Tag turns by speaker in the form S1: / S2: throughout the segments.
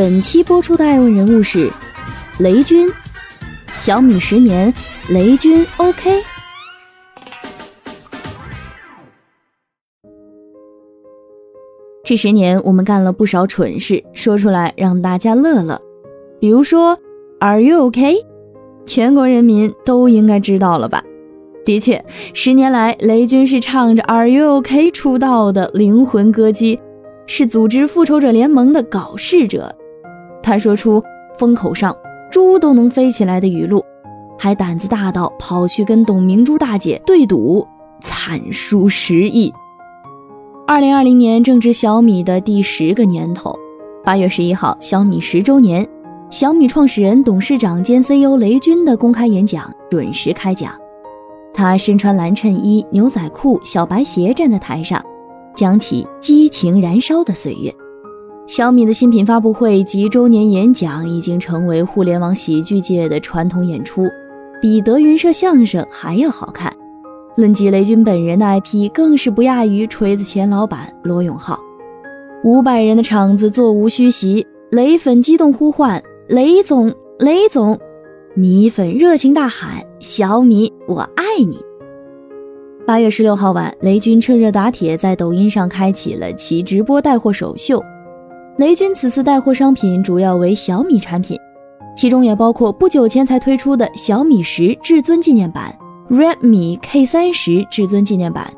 S1: 本期播出的爱问人物是雷军，小米十年，雷军 OK。这十年我们干了不少蠢事，说出来让大家乐乐。比如说，Are you OK？全国人民都应该知道了吧？的确，十年来，雷军是唱着 Are you OK 出道的灵魂歌姬，是组织复仇者联盟的搞事者。他说出风口上猪都能飞起来的语录，还胆子大到跑去跟董明珠大姐对赌，惨输十亿。二零二零年正值小米的第十个年头，八月十一号，小米十周年，小米创始人、董事长兼 CEO 雷军的公开演讲准时开讲。他身穿蓝衬衣、牛仔裤、小白鞋站在台上，讲起激情燃烧的岁月。小米的新品发布会及周年演讲已经成为互联网喜剧界的传统演出，比德云社相声还要好看。论及雷军本人的 IP，更是不亚于锤子钱老板罗永浩。五百人的场子座无虚席，雷粉激动呼唤“雷总，雷总”，米粉热情大喊“小米，我爱你”。八月十六号晚，雷军趁热打铁，在抖音上开启了其直播带货首秀。雷军此次带货商品主要为小米产品，其中也包括不久前才推出的小米十至尊纪念版、Redmi K 三十至尊纪念版、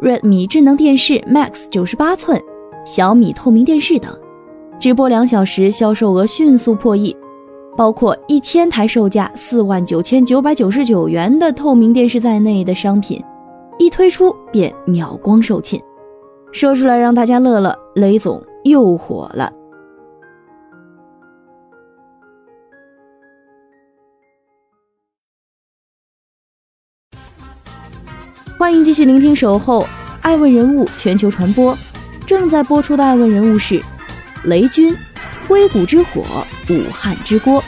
S1: Redmi 智能电视 Max 九十八寸、小米透明电视等。直播两小时，销售额迅速破亿，包括一千台售价四万九千九百九十九元的透明电视在内的商品，一推出便秒光售罄。说出来让大家乐乐，雷总。又火了！欢迎继续聆听《守候爱问人物全球传播》，正在播出的爱问人物是雷军，硅谷之火，武汉之锅。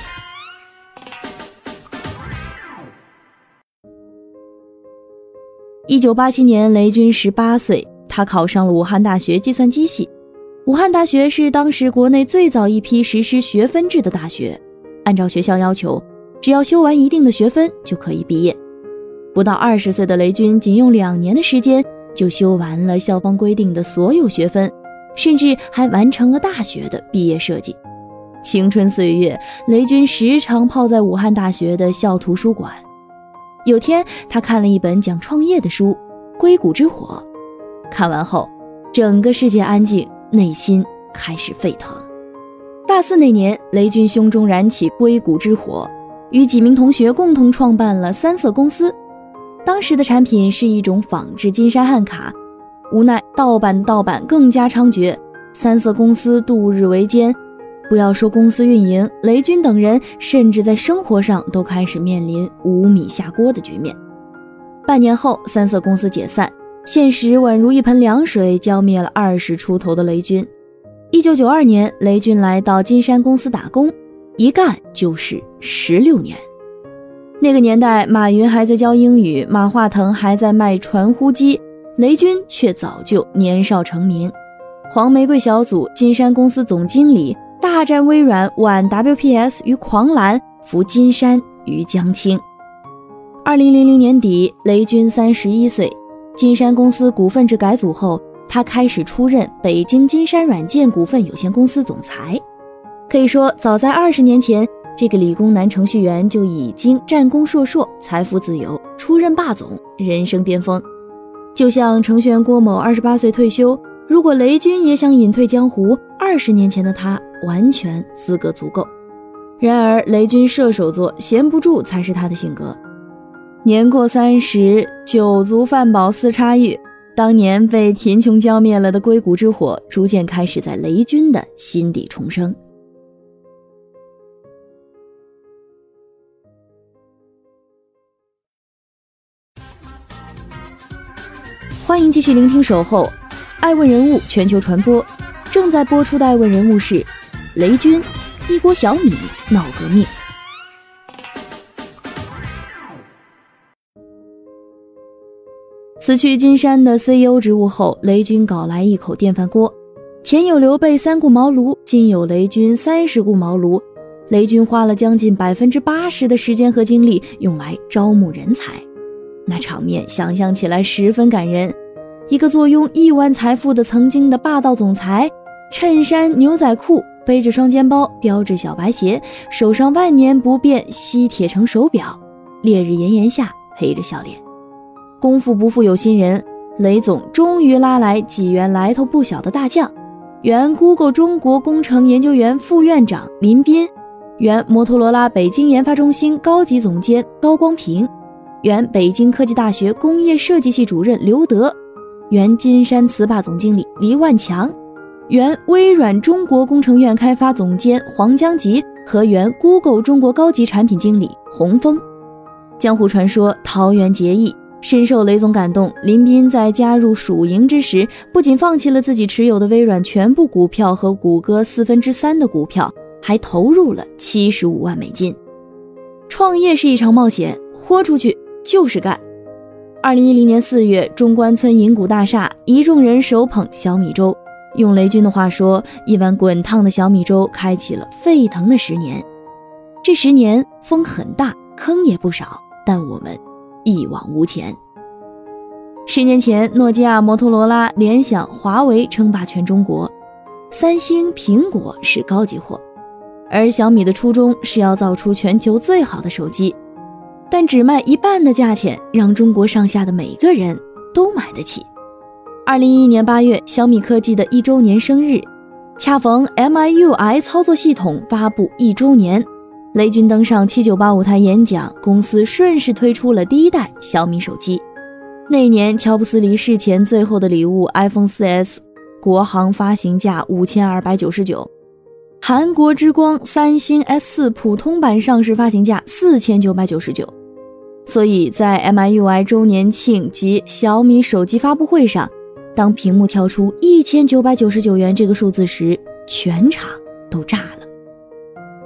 S1: 一九八七年，雷军十八岁，他考上了武汉大学计算机系。武汉大学是当时国内最早一批实施学分制的大学，按照学校要求，只要修完一定的学分就可以毕业。不到二十岁的雷军，仅用两年的时间就修完了校方规定的所有学分，甚至还完成了大学的毕业设计。青春岁月，雷军时常泡在武汉大学的校图书馆。有天，他看了一本讲创业的书《硅谷之火》，看完后，整个世界安静。内心开始沸腾。大四那年，雷军胸中燃起硅谷之火，与几名同学共同创办了三色公司。当时的产品是一种仿制金山汉卡，无奈盗版盗版更加猖獗，三色公司度日维艰。不要说公司运营，雷军等人甚至在生活上都开始面临无米下锅的局面。半年后，三色公司解散。现实宛如一盆凉水，浇灭了二十出头的雷军。一九九二年，雷军来到金山公司打工，一干就是十六年。那个年代，马云还在教英语，马化腾还在卖传呼机，雷军却早就年少成名。黄玫瑰小组金山公司总经理大战微软，挽 WPS 于狂澜，扶金山于江青。二零零零年底，雷军三十一岁。金山公司股份制改组后，他开始出任北京金山软件股份有限公司总裁。可以说，早在二十年前，这个理工男程序员就已经战功硕硕，财富自由，出任霸总，人生巅峰。就像程序员郭某二十八岁退休，如果雷军也想隐退江湖，二十年前的他完全资格足够。然而，雷军射手座，闲不住才是他的性格。年过三十，酒足饭饱思差异。当年被贫穷浇灭了的硅谷之火，逐渐开始在雷军的心底重生。欢迎继续聆听《守候》，爱问人物全球传播，正在播出的爱问人物是雷军，一锅小米闹革命。辞去金山的 CEO 职务后，雷军搞来一口电饭锅，前有刘备三顾茅庐，今有雷军三十顾茅庐。雷军花了将近百分之八十的时间和精力用来招募人才。那场面想象起来十分感人，一个坐拥亿万财富的曾经的霸道总裁，衬衫牛仔裤，背着双肩包，标志小白鞋，手上万年不变西铁城手表，烈日炎炎下陪着笑脸。功夫不负有心人，雷总终于拉来几员来头不小的大将：原 Google 中国工程研究院副院长林斌，原摩托罗拉北京研发中心高级总监高光平。原北京科技大学工业设计系主任刘德，原金山词霸总经理黎万强，原微软中国工程院开发总监黄江吉。和原 Google 中国高级产品经理洪峰。江湖传说桃园结义，深受雷总感动。林斌在加入蜀营之时，不仅放弃了自己持有的微软全部股票和谷歌四分之三的股票，还投入了七十五万美金。创业是一场冒险，豁出去。就是干。二零一零年四月，中关村银谷大厦，一众人手捧小米粥。用雷军的话说，一碗滚烫的小米粥开启了沸腾的十年。这十年风很大，坑也不少，但我们一往无前。十年前，诺基亚、摩托罗拉、联想、华为称霸全中国，三星、苹果是高级货，而小米的初衷是要造出全球最好的手机。但只卖一半的价钱，让中国上下的每个人都买得起。二零一一年八月，小米科技的一周年生日，恰逢 MIUI 操作系统发布一周年，雷军登上七九八舞台演讲，公司顺势推出了第一代小米手机。那年，乔布斯离世前最后的礼物 iPhone 4S，国行发行价五千二百九十九。韩国之光三星 S 四普通版上市发行价四千九百九十九。所以在 MIUI 周年庆及小米手机发布会上，当屏幕跳出一千九百九十九元这个数字时，全场都炸。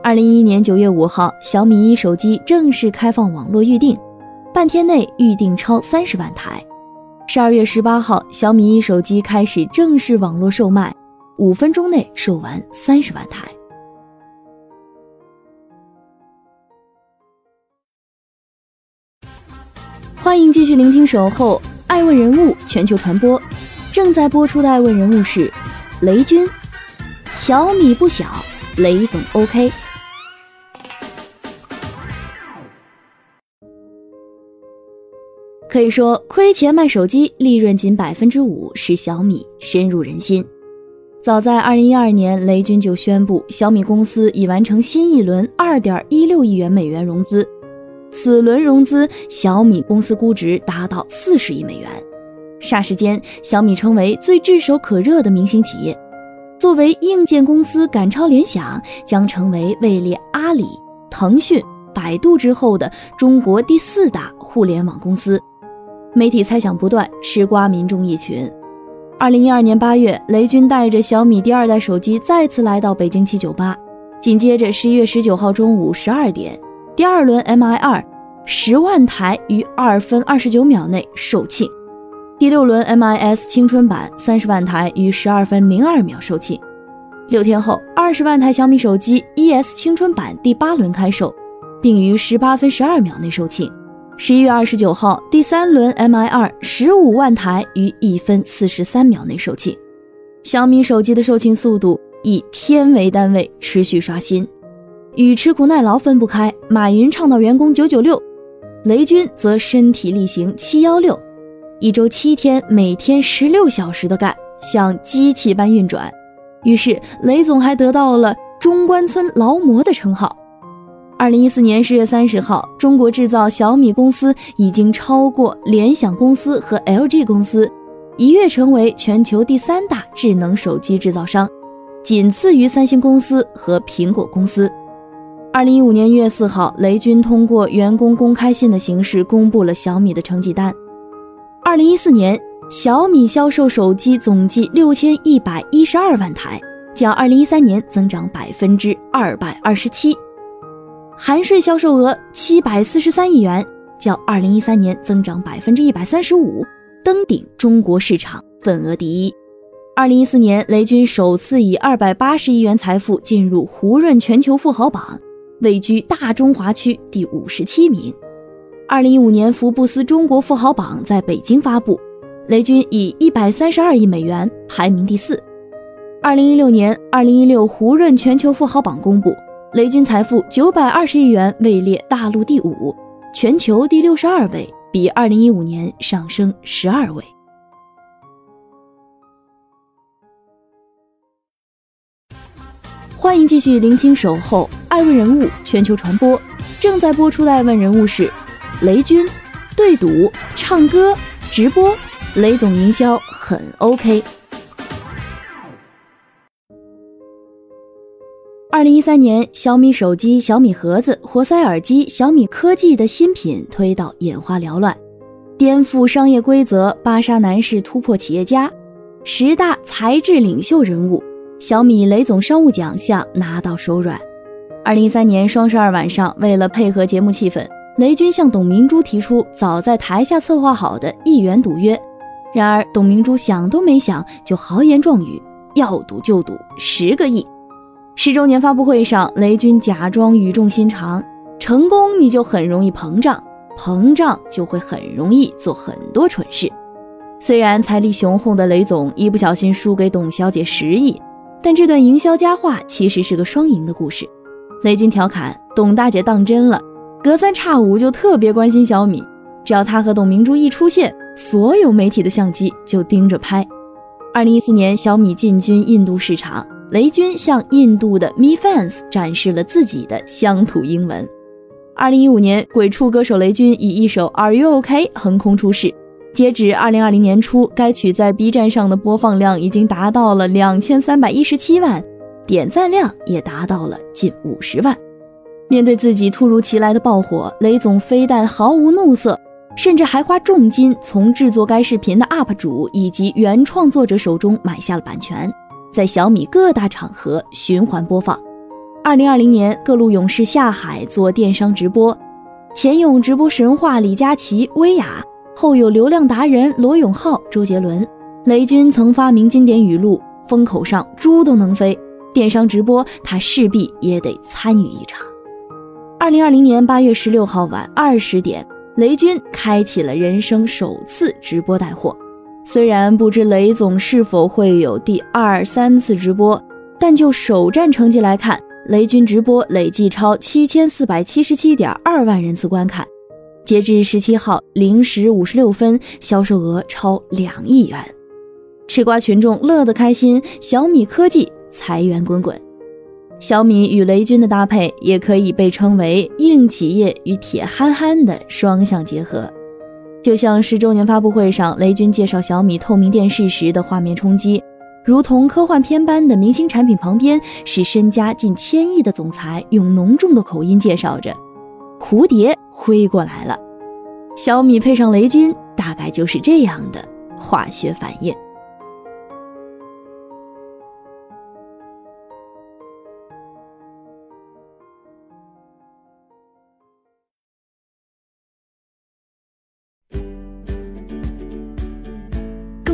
S1: 二零一一年九月五号，小米一手机正式开放网络预订，半天内预订超三十万台。十二月十八号，小米一手机开始正式网络售卖，五分钟内售完三十万台。欢迎继续聆听《守候爱问人物全球传播》，正在播出的爱问人物是雷军。小米不小，雷总 OK。可以说，亏钱卖手机，利润仅百分之五，使小米深入人心。早在二零一二年，雷军就宣布，小米公司已完成新一轮二点一六亿元美元融资。此轮融资，小米公司估值达到四十亿美元，霎时间，小米成为最炙手可热的明星企业。作为硬件公司，赶超联想，将成为位列阿里、腾讯、百度之后的中国第四大互联网公司。媒体猜想不断，吃瓜民众一群。二零一二年八月，雷军带着小米第二代手机再次来到北京七九八，紧接着十一月十九号中午十二点。第二轮 Mi 二十万台于二分二十九秒内售罄，第六轮 MIS 青春版三十万台于十二分零二秒售罄。六天后，二十万台小米手机 ES 青春版第八轮开售，并于十八分十二秒内售罄。十一月二十九号，第三轮 Mi 二十五万台于一分四十三秒内售罄。小米手机的售罄速度以天为单位，持续刷新。与吃苦耐劳分不开，马云倡导员工九九六，雷军则身体力行七幺六，一周七天，每天十六小时的干，像机器般运转。于是雷总还得到了中关村劳模的称号。二零一四年十月三十号，中国制造小米公司已经超过联想公司和 LG 公司，一跃成为全球第三大智能手机制造商，仅次于三星公司和苹果公司。二零一五年一月四号，雷军通过员工公开信的形式公布了小米的成绩单。二零一四年，小米销售手机总计六千一百一十二万台，较二零一三年增长百分之二百二十七，含税销售额七百四十三亿元，较二零一三年增长百分之一百三十五，登顶中国市场份额第一。二零一四年，雷军首次以二百八十亿元财富进入胡润全球富豪榜，位居大中华区第五十七名。二零一五年，福布斯中国富豪榜在北京发布。雷军以一百三十二亿美元排名第四。二零一六年，二零一六胡润全球富豪榜公布，雷军财富九百二十亿元，位列大陆第五，全球第六十二位，比二零一五年上升十二位。欢迎继续聆听《守候爱问人物全球传播》，正在播出的爱问人物是雷军，对赌、唱歌、直播。雷总营销很 OK。二零一三年，小米手机、小米盒子、活塞耳机、小米科技的新品推到眼花缭乱，颠覆商业规则，芭莎男士突破企业家，十大才智领袖人物，小米雷总商务奖项拿到手软。二零一三年双十二晚上，为了配合节目气氛，雷军向董明珠提出早在台下策划好的一元赌约。然而，董明珠想都没想就豪言壮语，要赌就赌十个亿。十周年发布会上，雷军假装语重心长：“成功你就很容易膨胀，膨胀就会很容易做很多蠢事。”虽然财力雄厚的雷总一不小心输给董小姐十亿，但这段营销佳话其实是个双赢的故事。雷军调侃董大姐当真了，隔三差五就特别关心小米，只要他和董明珠一出现。所有媒体的相机就盯着拍。二零一四年，小米进军印度市场，雷军向印度的 Mi Fans 展示了自己的乡土英文。二零一五年，鬼畜歌手雷军以一首 Are You OK 横空出世。截止二零二零年初，该曲在 B 站上的播放量已经达到了两千三百一十七万，点赞量也达到了近五十万。面对自己突如其来的爆火，雷总非但毫无怒色。甚至还花重金从制作该视频的 UP 主以及原创作者手中买下了版权，在小米各大场合循环播放。二零二零年，各路勇士下海做电商直播，前有直播神话李佳琦、薇娅，后有流量达人罗永浩、周杰伦。雷军曾发明经典语录：“风口上猪都能飞。”电商直播，他势必也得参与一场。二零二零年八月十六号晚二十点。雷军开启了人生首次直播带货，虽然不知雷总是否会有第二三次直播，但就首站成绩来看，雷军直播累计超七千四百七十七点二万人次观看，截至十七号零时五十六分，销售额超两亿元，吃瓜群众乐得开心，小米科技财源滚滚。小米与雷军的搭配也可以被称为硬企业与铁憨憨的双向结合，就像十周年发布会上雷军介绍小米透明电视时的画面冲击，如同科幻片般的明星产品旁边是身家近千亿的总裁用浓重的口音介绍着：“蝴蝶飞过来了。”小米配上雷军，大概就是这样的化学反应。